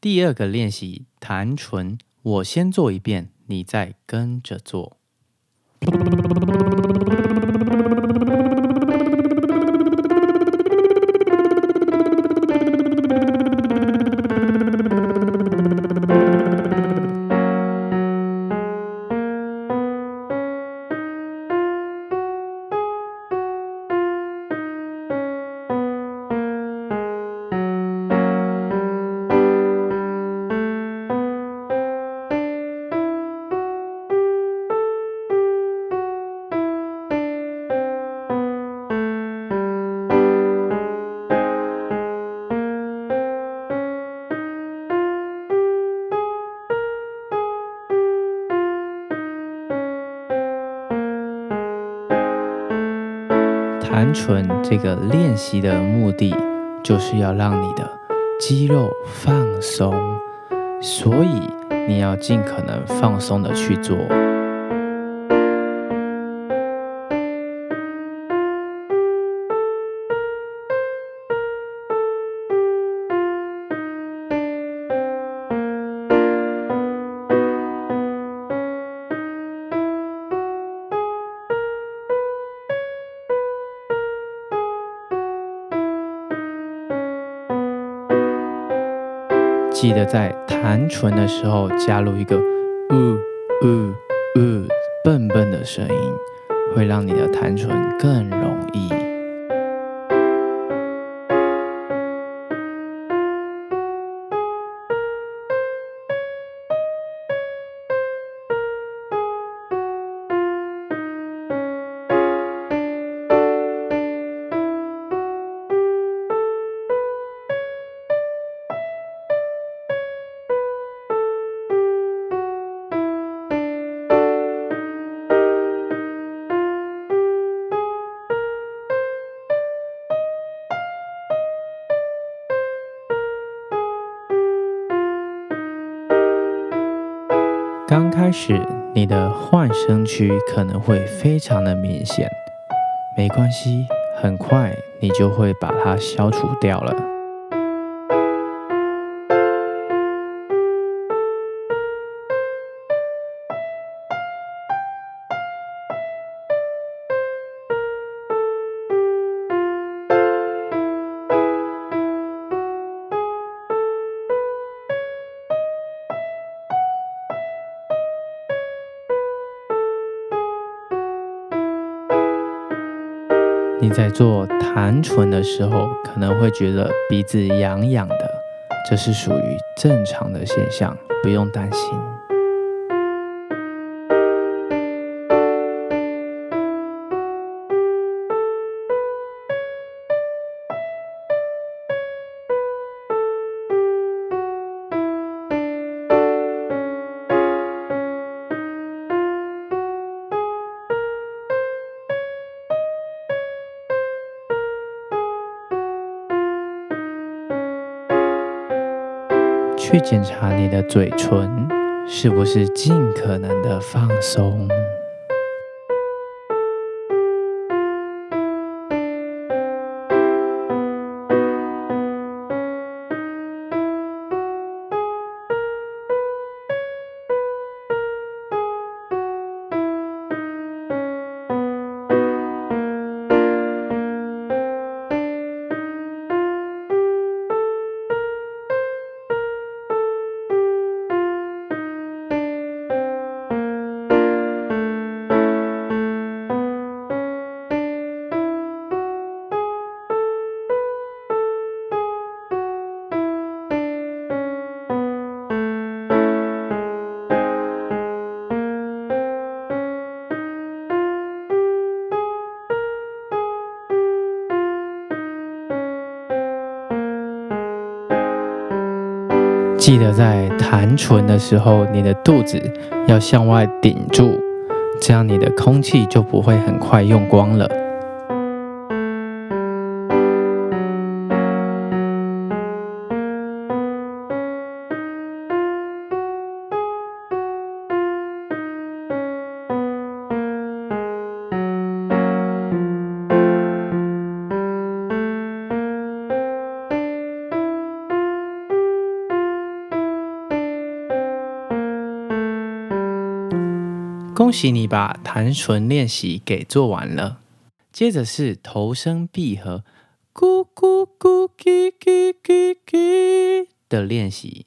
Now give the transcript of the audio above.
第二个练习弹唇，我先做一遍，你再跟着做。单纯这个练习的目的，就是要让你的肌肉放松，所以你要尽可能放松的去做。记得在弹唇的时候加入一个“呜呜呜”笨笨的声音，会让你的弹唇更柔。刚开始，你的换声区可能会非常的明显，没关系，很快你就会把它消除掉了。你在做弹唇的时候，可能会觉得鼻子痒痒的，这是属于正常的现象，不用担心。去检查你的嘴唇是不是尽可能的放松。记得在弹唇的时候，你的肚子要向外顶住，这样你的空气就不会很快用光了。恭喜你把弹唇练习给做完了。接着是头声闭合，咕咕咕叽叽叽叽的练习。